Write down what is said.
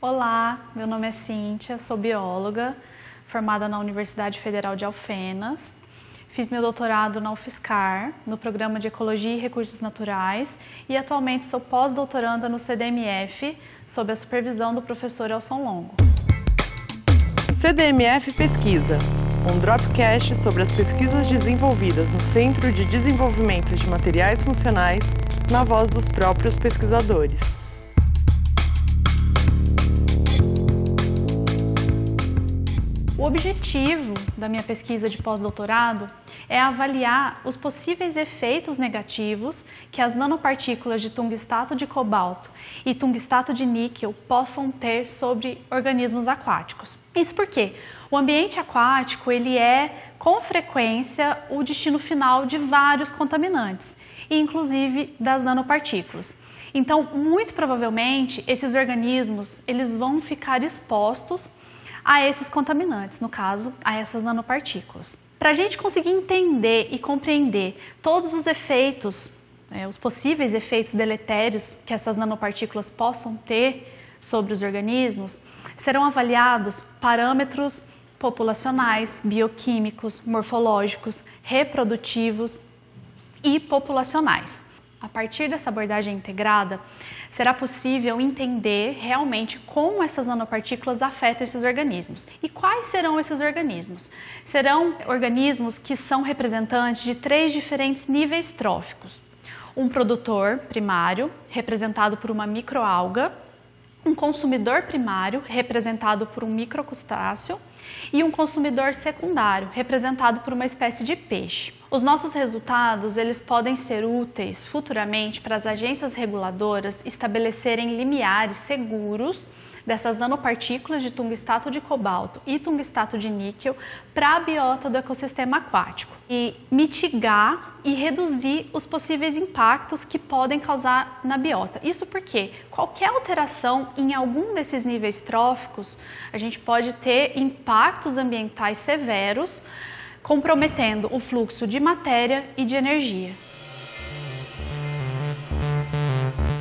Olá, meu nome é Cíntia, sou bióloga, formada na Universidade Federal de Alfenas. Fiz meu doutorado na UFSCar, no programa de Ecologia e Recursos Naturais, e atualmente sou pós-doutoranda no CDMF, sob a supervisão do professor Elson Longo. CDMF Pesquisa, um dropcast sobre as pesquisas desenvolvidas no Centro de Desenvolvimento de Materiais Funcionais, na voz dos próprios pesquisadores. Objetivo da minha pesquisa de pós-doutorado é avaliar os possíveis efeitos negativos que as nanopartículas de tungstato de cobalto e tungstato de níquel possam ter sobre organismos aquáticos. Isso porque o ambiente aquático ele é com frequência o destino final de vários contaminantes, inclusive das nanopartículas. Então, muito provavelmente, esses organismos eles vão ficar expostos a esses contaminantes, no caso, a essas nanopartículas. Para a gente conseguir entender e compreender todos os efeitos, né, os possíveis efeitos deletérios que essas nanopartículas possam ter sobre os organismos, serão avaliados parâmetros populacionais, bioquímicos, morfológicos, reprodutivos e populacionais. A partir dessa abordagem integrada, será possível entender realmente como essas nanopartículas afetam esses organismos. E quais serão esses organismos? Serão organismos que são representantes de três diferentes níveis tróficos. Um produtor primário, representado por uma microalga, um consumidor primário, representado por um microcrustáceo, e um consumidor secundário, representado por uma espécie de peixe. Os nossos resultados, eles podem ser úteis futuramente para as agências reguladoras estabelecerem limiares seguros dessas nanopartículas de tungstato de cobalto e tungstato de níquel para a biota do ecossistema aquático e mitigar e reduzir os possíveis impactos que podem causar na biota. Isso porque qualquer alteração em algum desses níveis tróficos, a gente pode ter impactos ambientais severos, comprometendo o fluxo de matéria e de energia.